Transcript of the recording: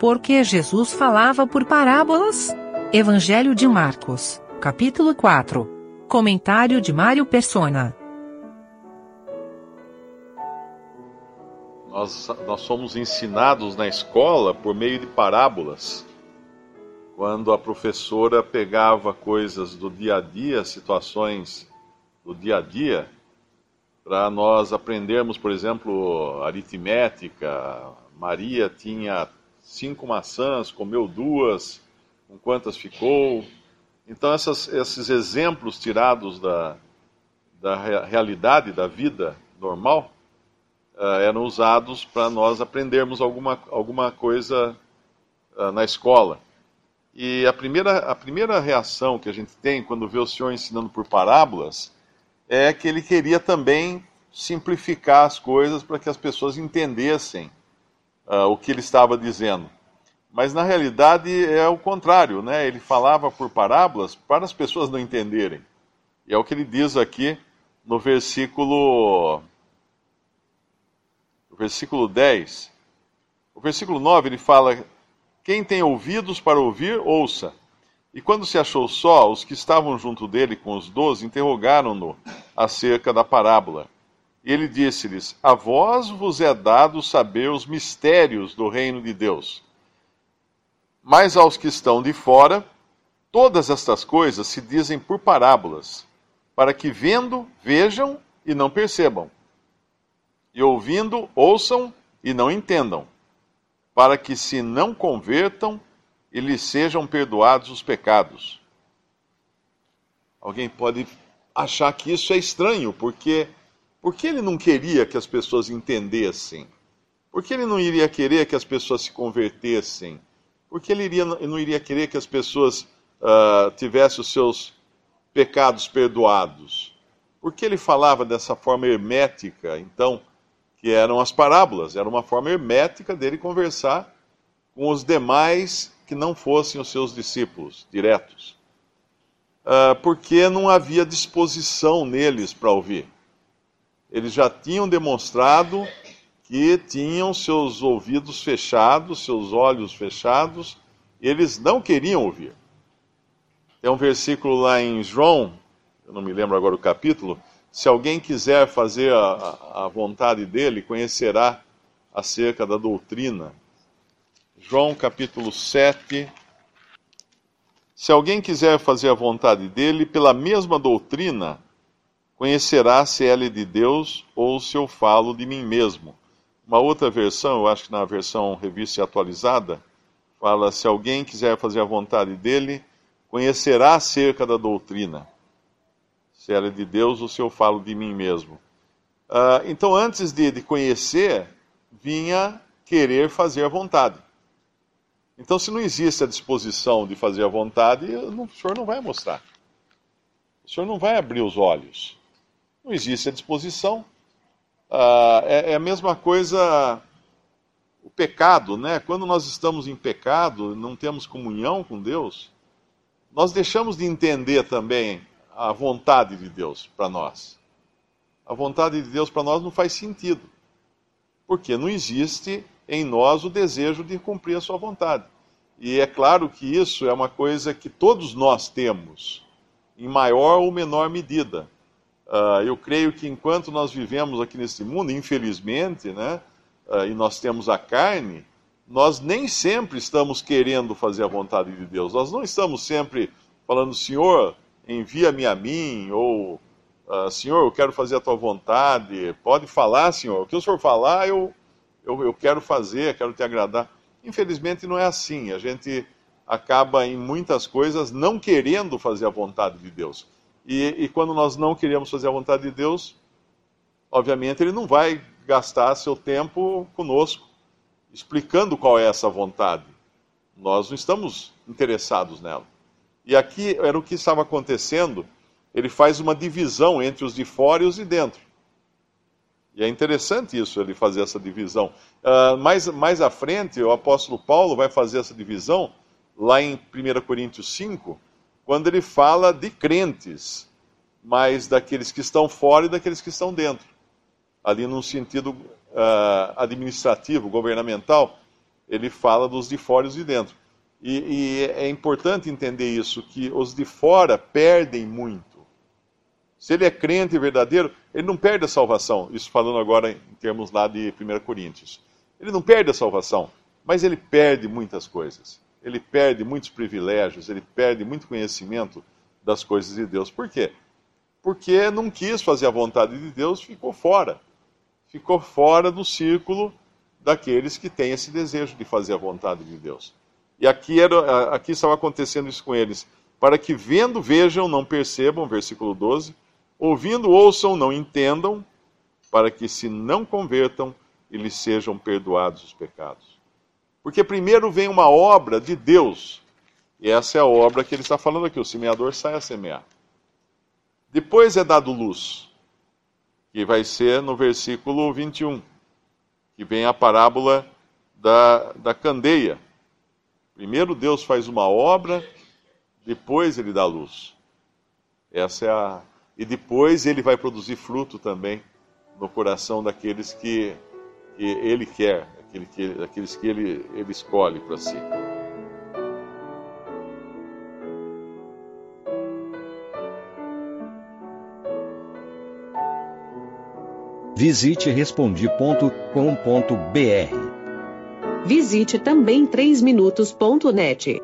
Por que Jesus falava por parábolas? Evangelho de Marcos, capítulo 4. Comentário de Mário Persona. Nós, nós somos ensinados na escola por meio de parábolas. Quando a professora pegava coisas do dia a dia, situações do dia a dia, para nós aprendermos, por exemplo, aritmética. Maria tinha cinco maçãs, comeu duas, com quantas ficou. Então, essas, esses exemplos tirados da, da realidade, da vida normal, uh, eram usados para nós aprendermos alguma, alguma coisa uh, na escola. E a primeira, a primeira reação que a gente tem quando vê o Senhor ensinando por parábolas é que ele queria também simplificar as coisas para que as pessoas entendessem uh, o que ele estava dizendo. Mas na realidade é o contrário, né? Ele falava por parábolas para as pessoas não entenderem. E é o que ele diz aqui no versículo no versículo 10. O versículo 9 ele fala: Quem tem ouvidos para ouvir, ouça. E quando se achou só, os que estavam junto dele com os doze interrogaram-no acerca da parábola. Ele disse-lhes: A vós vos é dado saber os mistérios do reino de Deus. Mas aos que estão de fora, todas estas coisas se dizem por parábolas, para que vendo, vejam e não percebam, e ouvindo, ouçam e não entendam, para que se não convertam e lhes sejam perdoados os pecados. Alguém pode achar que isso é estranho, porque porque ele não queria que as pessoas entendessem? Por que ele não iria querer que as pessoas se convertessem? Por que ele iria, não iria querer que as pessoas uh, tivessem os seus pecados perdoados? Por que ele falava dessa forma hermética, então, que eram as parábolas? Era uma forma hermética dele conversar com os demais que não fossem os seus discípulos diretos. Uh, porque não havia disposição neles para ouvir. Eles já tinham demonstrado que tinham seus ouvidos fechados, seus olhos fechados, eles não queriam ouvir. Tem um versículo lá em João, eu não me lembro agora o capítulo, se alguém quiser fazer a, a vontade dele, conhecerá acerca da doutrina. João capítulo 7. Se alguém quiser fazer a vontade dele, pela mesma doutrina, conhecerá se ela é de Deus ou se eu falo de mim mesmo. Uma outra versão, eu acho que na versão revista e atualizada, fala: se alguém quiser fazer a vontade dele, conhecerá acerca da doutrina, se ela é de Deus ou se eu falo de mim mesmo. Uh, então, antes de, de conhecer, vinha querer fazer a vontade. Então, se não existe a disposição de fazer a vontade, o senhor não vai mostrar. O senhor não vai abrir os olhos. Não existe a disposição. Ah, é, é, a mesma coisa o pecado, né? Quando nós estamos em pecado, não temos comunhão com Deus, nós deixamos de entender também a vontade de Deus para nós. A vontade de Deus para nós não faz sentido. Porque não existe em nós o desejo de cumprir a sua vontade. E é claro que isso é uma coisa que todos nós temos, em maior ou menor medida. Uh, eu creio que enquanto nós vivemos aqui nesse mundo, infelizmente, né, uh, e nós temos a carne, nós nem sempre estamos querendo fazer a vontade de Deus. Nós não estamos sempre falando, Senhor, envia-me a mim, ou uh, Senhor, eu quero fazer a tua vontade. Pode falar, Senhor. O que o Senhor falar, eu, eu, eu quero fazer, quero te agradar. Infelizmente não é assim. A gente acaba em muitas coisas não querendo fazer a vontade de Deus. E, e, quando nós não queremos fazer a vontade de Deus, obviamente Ele não vai gastar seu tempo conosco explicando qual é essa vontade. Nós não estamos interessados nela. E aqui era o que estava acontecendo. Ele faz uma divisão entre os de fora e os de dentro. E é interessante isso, ele fazer essa divisão. Uh, mais, mais à frente, o apóstolo Paulo vai fazer essa divisão, lá em 1 Coríntios 5, quando ele fala de crentes, mas daqueles que estão fora e daqueles que estão dentro. Ali num sentido uh, administrativo, governamental, ele fala dos de fora e os de dentro. E, e é importante entender isso, que os de fora perdem muito. Se ele é crente verdadeiro, ele não perde a salvação. Isso falando agora em termos lá de 1 Coríntios. Ele não perde a salvação, mas ele perde muitas coisas. Ele perde muitos privilégios, ele perde muito conhecimento das coisas de Deus. Por quê? Porque não quis fazer a vontade de Deus, ficou fora. Ficou fora do círculo daqueles que têm esse desejo de fazer a vontade de Deus. E aqui, era, aqui estava acontecendo isso com eles. Para que vendo, vejam, não percebam, versículo 12. Ouvindo, ouçam, não entendam, para que se não convertam e lhes sejam perdoados os pecados. Porque primeiro vem uma obra de Deus, e essa é a obra que ele está falando aqui: o semeador sai a semear. Depois é dado luz, que vai ser no versículo 21, que vem a parábola da, da candeia. Primeiro Deus faz uma obra, depois ele dá luz. Essa é a. E depois ele vai produzir fruto também no coração daqueles que, que ele quer, aquele que, aqueles que ele, ele escolhe para si. Visite respondi.com.br. Visite também 3minutos.net.